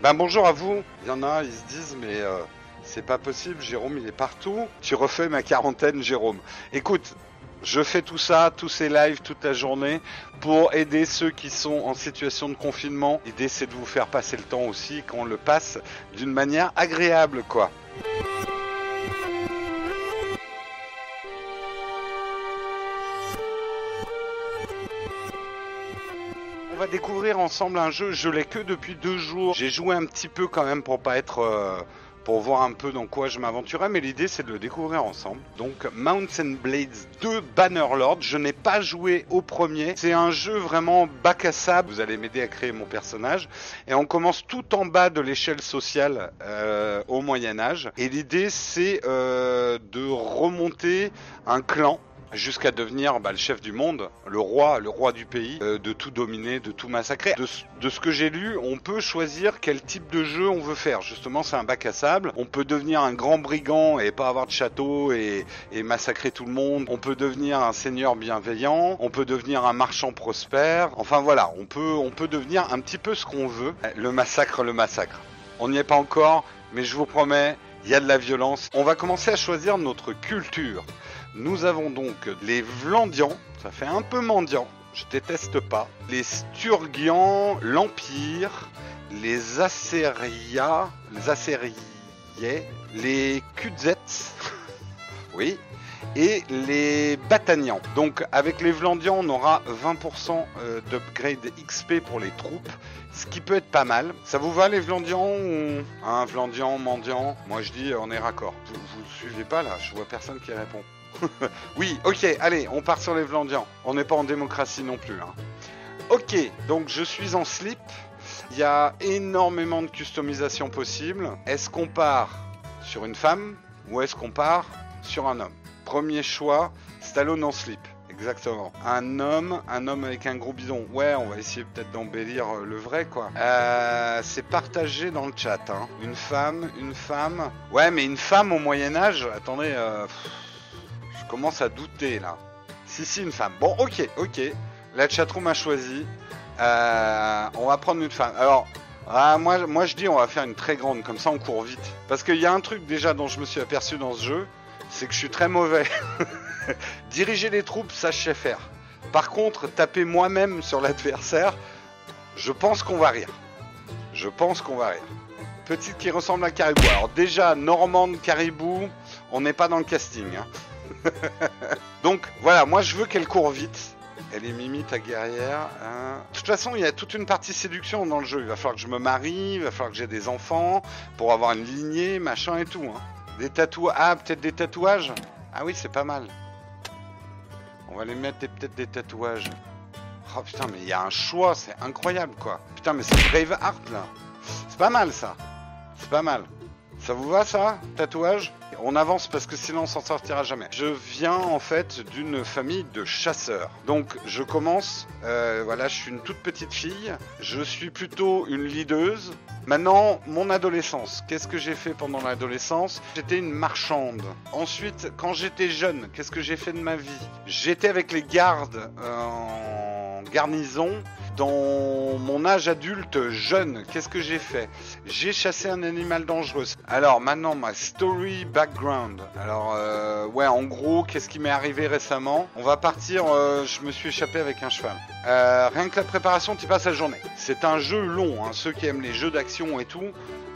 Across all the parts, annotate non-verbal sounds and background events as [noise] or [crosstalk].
Ben bonjour à vous. Il y en a, ils se disent, mais euh, c'est pas possible, Jérôme, il est partout. Tu refais ma quarantaine, Jérôme. Écoute, je fais tout ça, tous ces lives toute la journée pour aider ceux qui sont en situation de confinement. L'idée, c'est de vous faire passer le temps aussi, qu'on le passe d'une manière agréable, quoi. Va découvrir ensemble un jeu. Je l'ai que depuis deux jours. J'ai joué un petit peu quand même pour pas être, euh, pour voir un peu dans quoi je m'aventurais, mais l'idée c'est de le découvrir ensemble. Donc Mountain Blades 2 Bannerlord. Je n'ai pas joué au premier. C'est un jeu vraiment bac à sable. Vous allez m'aider à créer mon personnage et on commence tout en bas de l'échelle sociale euh, au Moyen Âge. Et l'idée c'est euh, de remonter un clan jusqu'à devenir bah, le chef du monde, le roi, le roi du pays, euh, de tout dominer, de tout massacrer. De, ce- que j'ai lu, on peut choisir quel type de jeu on veut faire. Justement, c'est un bac à sable. On peut devenir un grand brigand et pas avoir de château et, et massacrer tout le monde. On peut devenir un seigneur bienveillant. On peut devenir un marchand prospère. Enfin voilà, on peut, on peut devenir un petit peu ce qu'on veut. Le massacre, le massacre. On n'y est pas encore, mais je vous promets, il y a de la violence. On va commencer à choisir notre culture. Nous avons donc les Vlandians, ça fait un peu mendiant, je déteste pas. Les Sturgians, l'Empire, les Assyria, les Assyriais, les Kudzets, [laughs] oui, et les Batanians. Donc avec les Vlandians, on aura 20% euh, d'upgrade XP pour les troupes, ce qui peut être pas mal. Ça vous va les Vlandians ou un Vlandian, mendiant? Moi je dis on est raccord. Vous, vous suivez pas là Je vois personne qui répond. [laughs] oui, ok, allez, on part sur les Vlandians. On n'est pas en démocratie non plus. hein. Ok, donc je suis en slip. Il y a énormément de customisation possible. Est-ce qu'on part sur une femme ou est-ce qu'on part sur un homme? Premier choix, Stallone en slip. Exactement. Un homme, un homme avec un gros bidon. Ouais, on va essayer peut-être d'embellir euh, le vrai, quoi. Euh, c'est partagé dans le chat. Hein. Une femme, une femme. Ouais, mais une femme au Moyen Âge. Attendez, euh, commence à douter là. Si, si, une femme. Bon, ok, ok. La chatroom a choisi. Euh, on va prendre une femme. Alors, ah, moi, moi je dis on va faire une très grande, comme ça on court vite. Parce qu'il y a un truc déjà dont je me suis aperçu dans ce jeu, c'est que je suis très mauvais. [laughs] Diriger les troupes, ça je sais faire. Par contre, taper moi-même sur l'adversaire, je pense qu'on va rire. Je pense qu'on va rire. Petite qui ressemble à Caribou. Alors déjà, Normande Caribou, on n'est pas dans le casting. hein. [laughs] Donc voilà, moi je veux qu'elle court vite. Elle est Mimi, ta guerrière. hein. De toute façon, il y a toute une partie séduction dans le jeu. Il va falloir que je me marie, il va falloir que j'ai des enfants pour avoir une lignée, machin et tout. hein. Des tatouages. Ah, peut-être des tatouages? Ah oui, c'est pas mal. On va les mettre peut-être des tatouages. Oh putain, mais il y a un choix, c'est incroyable quoi. Putain, mais c'est Braveheart là. C'est pas mal ça. C'est pas mal. Ça vous va ça? Tatouage? On avance parce que sinon on s'en sortira jamais. Je viens en fait d'une famille de chasseurs. Donc je commence, euh, voilà, je suis une toute petite fille. Je suis plutôt une leaduse. Maintenant, mon adolescence. Qu'est-ce que j'ai fait pendant l'adolescence? J'étais une marchande. Ensuite, quand j'étais jeune, qu'est-ce que j'ai fait de ma vie? J'étais avec les gardes euh, en garnison. Dans mon âge adulte jeune, qu'est-ce que j'ai fait? J'ai chassé un animal dangereux. Alors maintenant, ma story background. Alors, euh, ouais, en gros, qu'est-ce qui m'est arrivé récemment? On va partir, euh, je me suis échappé avec un cheval. Euh, rien que la préparation, tu passes la journée. C'est un jeu long, hein, ceux qui aiment les jeux d'action et tout.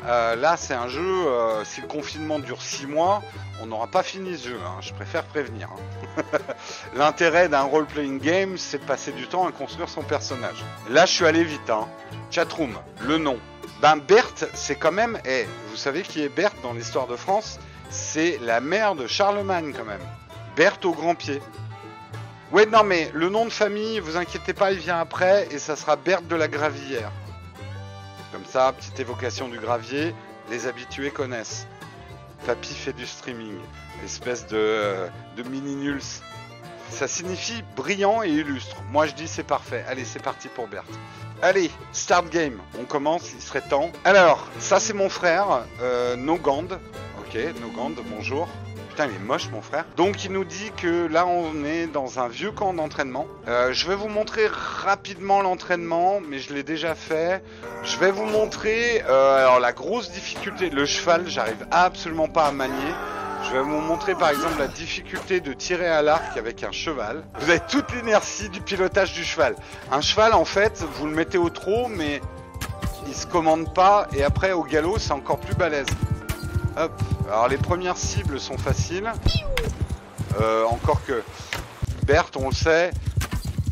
euh, là, c'est un jeu, euh, si le confinement dure 6 mois, on n'aura pas fini ce jeu, hein, je préfère prévenir. hein. [laughs] L'intérêt d'un role-playing game, c'est de passer du temps à construire son personnage. Là, je suis allé vite. Hein. Chatroom, le nom. Ben Berthe, c'est quand même. Eh, vous savez qui est Berthe dans l'histoire de France? C'est la mère de Charlemagne quand même. Berthe au grand pied. Ouais, non, mais le nom de famille, vous inquiétez pas, il vient après et ça sera Berthe de la Gravière. Comme ça, petite évocation du gravier, les habitués connaissent. Papy fait du streaming, espèce de, euh, de mini nuls. Ça signifie brillant et illustre. Moi je dis c'est parfait. Allez, c'est parti pour Berthe. Allez, start game. On commence, il serait temps. Alors, ça c'est mon frère, euh, Nogand. Ok, Nogand, bonjour. Putain, il est moche, mon frère. Donc, il nous dit que là, on est dans un vieux camp d'entraînement. Euh, je vais vous montrer rapidement l'entraînement, mais je l'ai déjà fait. Je vais vous montrer, euh, alors la grosse difficulté, le cheval, j'arrive absolument pas à manier. Je vais vous montrer par exemple la difficulté de tirer à l'arc avec un cheval. Vous avez toute l'inertie du pilotage du cheval. Un cheval, en fait, vous le mettez au trot, mais il se commande pas, et après au galop, c'est encore plus balèze. Hop. Alors les premières cibles sont faciles. Euh, encore que Berthe, on le sait,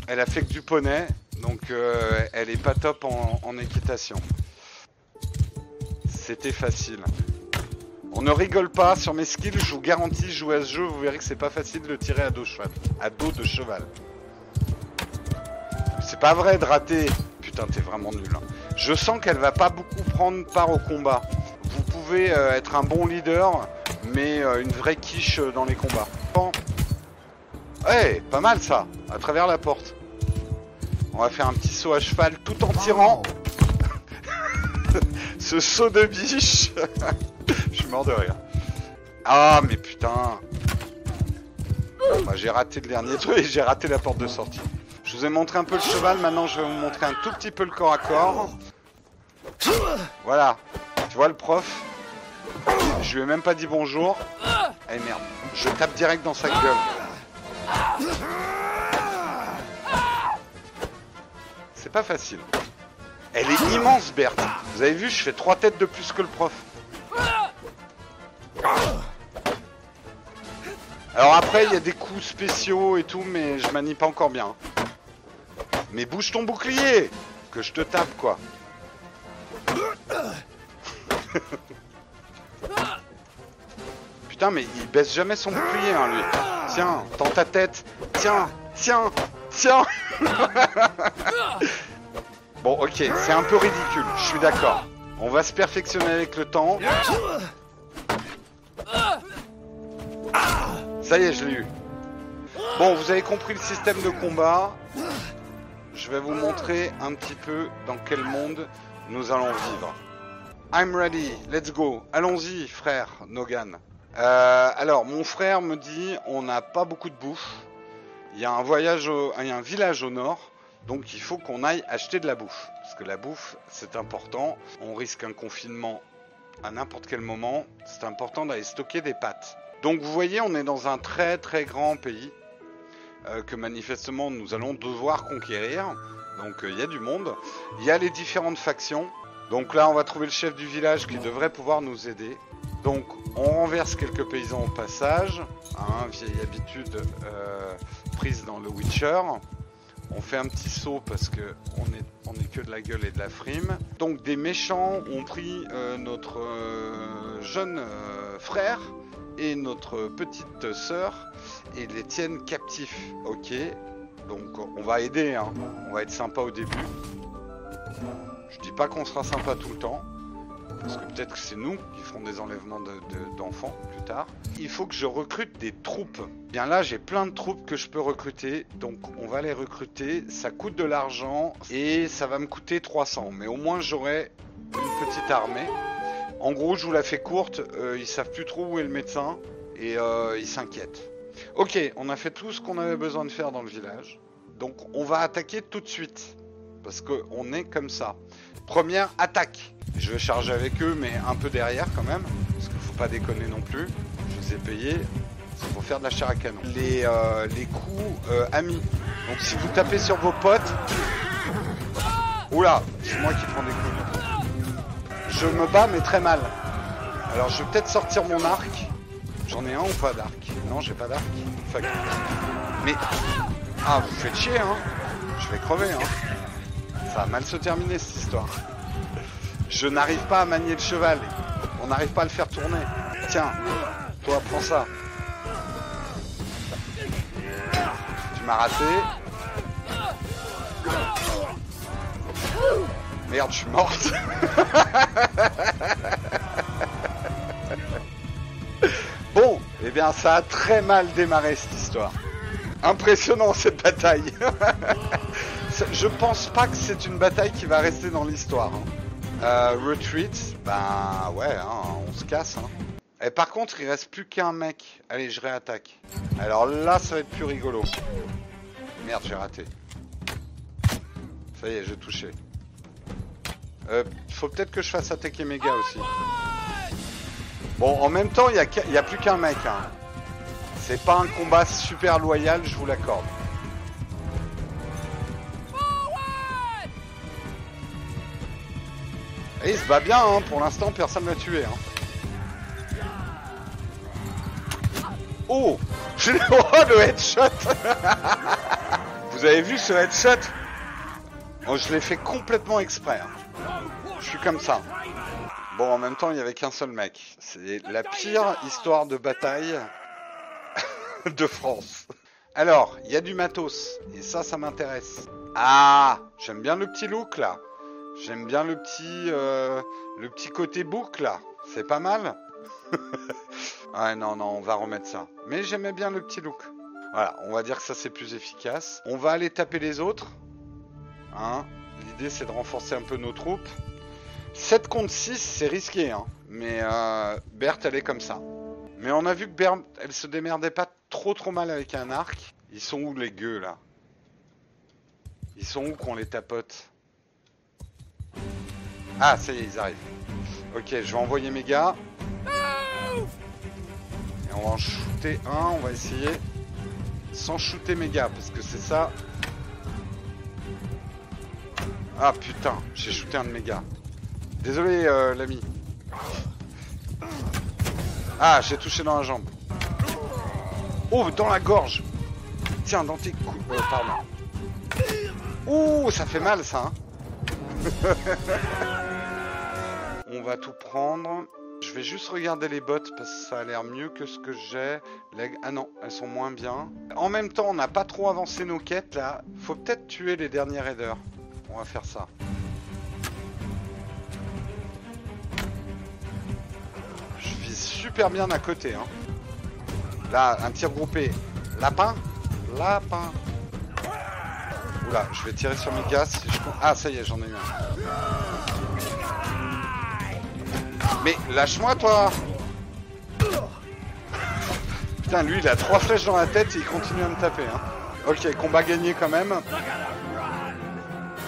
elle a fait que du poney, donc euh, elle est pas top en, équitation. C'était facile. On ne rigole pas sur mes skills, je vous garantis, jouer à ce jeu, vous verrez que c'est pas facile de le tirer à dos, dos de cheval. C'est pas vrai de rater. Putain, t'es vraiment nul. hein. Je sens qu'elle va pas beaucoup prendre part au combat. Pouvez euh, être un bon leader, mais euh, une vraie quiche euh, dans les combats. Ouais, pas mal ça, à travers la porte. On va faire un petit saut à cheval tout en tirant. [laughs] Ce saut de biche. [laughs] Je suis mort de rire. Ah, mais putain. Bah, j'ai raté le dernier truc et j'ai raté la porte de sortie. Je vous ai montré un peu le cheval, maintenant je vais vous montrer un tout petit peu le corps à corps. Voilà. Tu vois le prof? Je lui ai même pas dit bonjour. Eh merde. Je tape direct dans sa gueule. C'est pas facile. Elle est immense, Berthe. Vous avez vu, je fais trois têtes de plus que le prof. Alors après, il y a des coups spéciaux et tout, mais je manie pas encore bien. Mais bouge ton bouclier Que je te tape, quoi. [laughs] Putain, mais il baisse jamais son bouclier, hein, lui. Tiens, dans ta tête. Tiens, tiens, tiens. [laughs] bon, ok, c'est un peu ridicule, je suis d'accord. On va se perfectionner avec le temps. Ça y est, je l'ai eu. Bon, vous avez compris le système de combat. Je vais vous montrer un petit peu dans quel monde nous allons vivre. I'm ready, let's go. Allons-y, frère Nogan. Euh, alors, mon frère me dit, on n'a pas beaucoup de bouffe. Il y a un voyage, il y a un village au nord, donc il faut qu'on aille acheter de la bouffe. Parce que la bouffe, c'est important. On risque un confinement à n'importe quel moment. C'est important d'aller stocker des pâtes. Donc vous voyez, on est dans un très très grand pays euh, que manifestement nous allons devoir conquérir. Donc euh, il y a du monde. Il y a les différentes factions. Donc là, on va trouver le chef du village qui devrait pouvoir nous aider. Donc on renverse quelques paysans au passage. Hein, vieille habitude euh, prise dans le Witcher. On fait un petit saut parce que on est, que de la gueule et de la frime. Donc des méchants ont pris euh, notre euh, jeune frère et notre petite sœur et les tiennent captifs. Ok, donc on va aider, hein. on va être sympa au début. Je dis pas qu'on sera sympa tout le temps, parce que peut-être que c'est nous qui ferons des enlèvements de- de- d'enfants plus tard. Il faut que je recrute des troupes. Bien là, j'ai plein de troupes que je peux recruter, donc on va les recruter. Ça coûte de l'argent et ça va me coûter 300, mais au moins j'aurai une petite armée. En gros, je vous la fais courte, euh, ils savent plus trop où est le médecin et euh, ils s'inquiètent. Ok, on a fait tout ce qu'on avait besoin de faire dans le village. Donc on va attaquer tout de suite. Parce qu'on est comme ça. Première attaque. Je vais charger avec eux, mais un peu derrière quand même. Parce qu'il faut pas déconner non plus. Je les ai payés. C'est pour faire de la chair à canon. Les, euh, les coups euh, amis. Donc si vous tapez sur vos potes... Oula, c'est moi qui prends des coups. Je me bats mais très mal. Alors je vais peut-être sortir mon arc. J'en ai un ou pas d'arc? Non, j'ai pas d'arc. Fuck. Mais... Ah, vous faites chier, hein Je vais crever, hein Ça va mal se terminer, cette histoire. Je n'arrive pas à manier le cheval. On n'arrive pas à le faire tourner. Tiens, toi, prends ça. Tu m'as raté. Merde, je suis morte. [laughs] Bon, eh bien ça a très mal démarré cette histoire. Impressionnant cette bataille. [laughs] Je pense pas que c'est une bataille qui va rester dans l'histoire. hein. Euh, retreat, ben ouais, hein, on se casse. hein. Et par contre, il reste plus qu'un mec. Allez, je réattaque. Alors là, ça va être plus rigolo. Merde, j'ai raté. Ça y est, j'ai touché. Euh, faut peut-être que je fasse attaquer mes gars aussi. Bon, en même temps, il n'y a, plus qu'un mec. C'est pas un combat super loyal, je vous l'accorde. Et il se bat bien, hein. pour l'instant personne l'a tué. Hein. Oh [laughs] J'ai le headshot [laughs] Vous avez vu ce headshot? Je l'ai fait complètement exprès. Hein. Je suis comme ça. Bon, en même temps, il n'y avait qu'un seul mec. C'est la pire histoire de bataille [laughs] de France. Alors, il y a du matos. Et ça, ça m'intéresse. Ah J'aime bien le petit look, là. J'aime bien le petit, euh, le petit côté boucle là. C'est pas mal. [laughs] ah non, non, on va remettre ça. Mais j'aimais bien le petit look. Voilà, on va dire que ça c'est plus efficace. On va aller taper les autres. Hein L'idée c'est de renforcer un peu nos troupes. 7 contre 6, c'est risqué. Hein Mais euh, Berthe, elle est comme ça. Mais on a vu que Berthe, elle se démerdait pas trop trop mal avec un arc. Ils sont où les gueux là? Ils sont où qu'on les tapote? Ah, ça y est, ils arrivent. Ok, je vais envoyer mes gars. Et on va en shooter un, on va essayer. Sans shooter mes gars, parce que c'est ça. Ah putain, j'ai shooté un de mes gars. Désolé euh, l'ami. Ah, j'ai touché dans la jambe. Oh, dans la gorge. Tiens, dans tes coups. Euh, pardon. Ouh, ça fait mal ça. Hein [laughs] On va tout prendre. Je vais juste regarder les bottes parce que ça a l'air mieux que ce que j'ai. Ah non, elles sont moins bien. En même temps, on n'a pas trop avancé nos quêtes là. Faut peut-être tuer les derniers raiders. On va faire ça. Je vis super bien à côté. Hein. Là, un tir groupé. Lapin Lapin. Oula, je vais tirer sur mes gaz. Ah, ça y est, j'en ai eu un. Mais lâche-moi toi Putain lui il a trois flèches dans la tête et il continue à me taper hein. Ok combat gagné quand même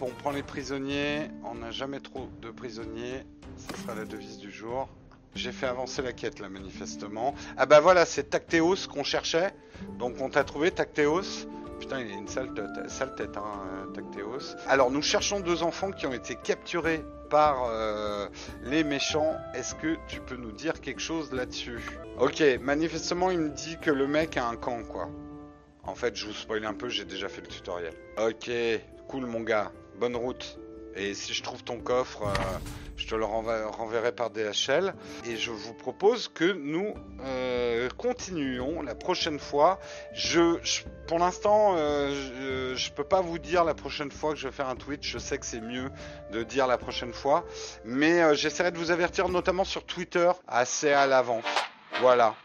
On prend les prisonniers On n'a jamais trop de prisonniers Ça sera la devise du jour j'ai fait avancer la quête là manifestement. Ah bah voilà, c'est Tactéos qu'on cherchait. Donc on t'a trouvé Tactéos. Putain, il a une sale, tête, hein, Tactéos. Alors nous cherchons deux enfants qui ont été capturés par euh, les méchants. Est-ce que tu peux nous dire quelque chose là-dessus? Ok, manifestement il me dit que le mec a un camp quoi. En fait je vous spoil un peu, j'ai déjà fait le tutoriel. Ok, cool mon gars, bonne route. Et si je trouve ton coffre, euh, je te le renverrai par DHL. Et je vous propose que nous euh, continuions la prochaine fois. Je, pour l'instant, euh, je, ne peux pas vous dire la prochaine fois que je vais faire un tweet. Je sais que c'est mieux de dire la prochaine fois, mais j'essaierai de vous avertir, notamment sur Twitter, assez à l'avance. Voilà.